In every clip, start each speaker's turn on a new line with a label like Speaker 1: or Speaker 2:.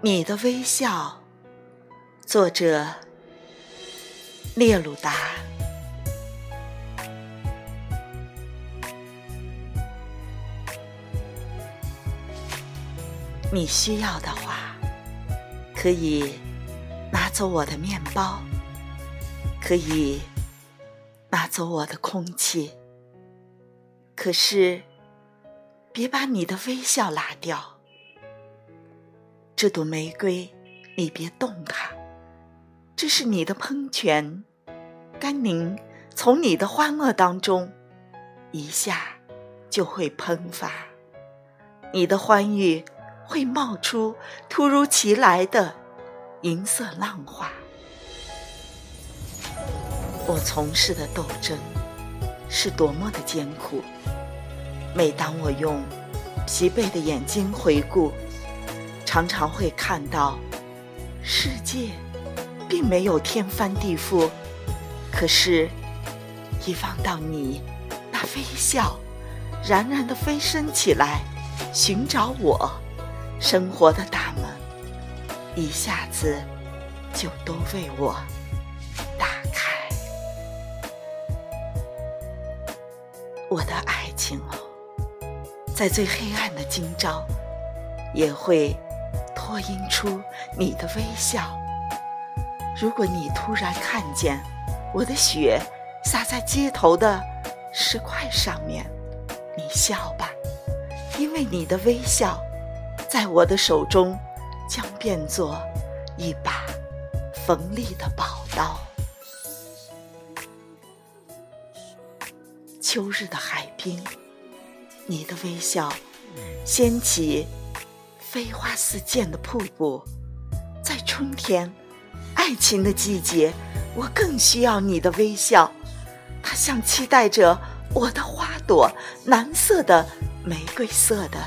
Speaker 1: 你的微笑，作者列鲁达。你需要的话，可以拿走我的面包，可以拿走我的空气，可是别把你的微笑拿掉。这朵玫瑰，你别动它。这是你的喷泉，甘宁从你的欢乐当中一下就会喷发，你的欢愉会冒出突如其来的银色浪花。我从事的斗争是多么的艰苦，每当我用疲惫的眼睛回顾。常常会看到，世界并没有天翻地覆，可是，一望到你那微笑，冉冉的飞升起来，寻找我，生活的大门，一下子就都为我我的爱情哦，在最黑暗的今朝，也会。脱映出你的微笑。如果你突然看见我的血洒在街头的石块上面，你笑吧，因为你的微笑在我的手中将变作一把锋利的宝刀。秋日的海滨，你的微笑掀起。飞花似溅的瀑布，在春天，爱情的季节，我更需要你的微笑。它像期待着我的花朵，蓝色的、玫瑰色的，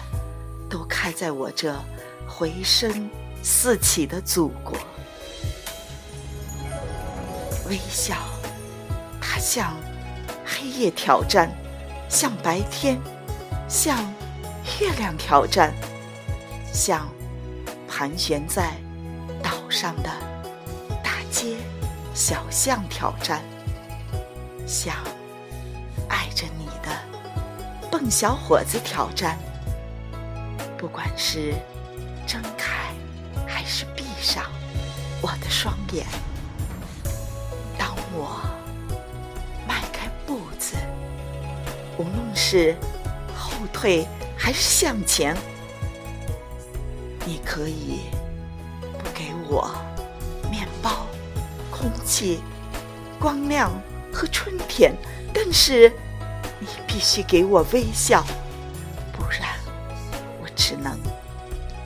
Speaker 1: 都开在我这回声四起的祖国。微笑，它像黑夜挑战，像白天，像月亮挑战。像盘旋在岛上的大街小巷挑战，像爱着你的笨小伙子挑战。不管是睁开还是闭上我的双眼，当我是后退还是向前。你可以不给我面包、空气、光亮和春天，但是你必须给我微笑，不然我只能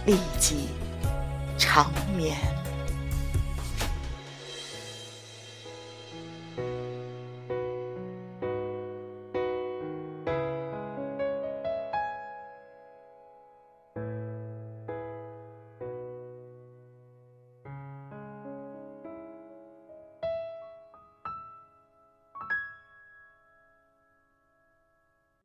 Speaker 1: 立即长眠。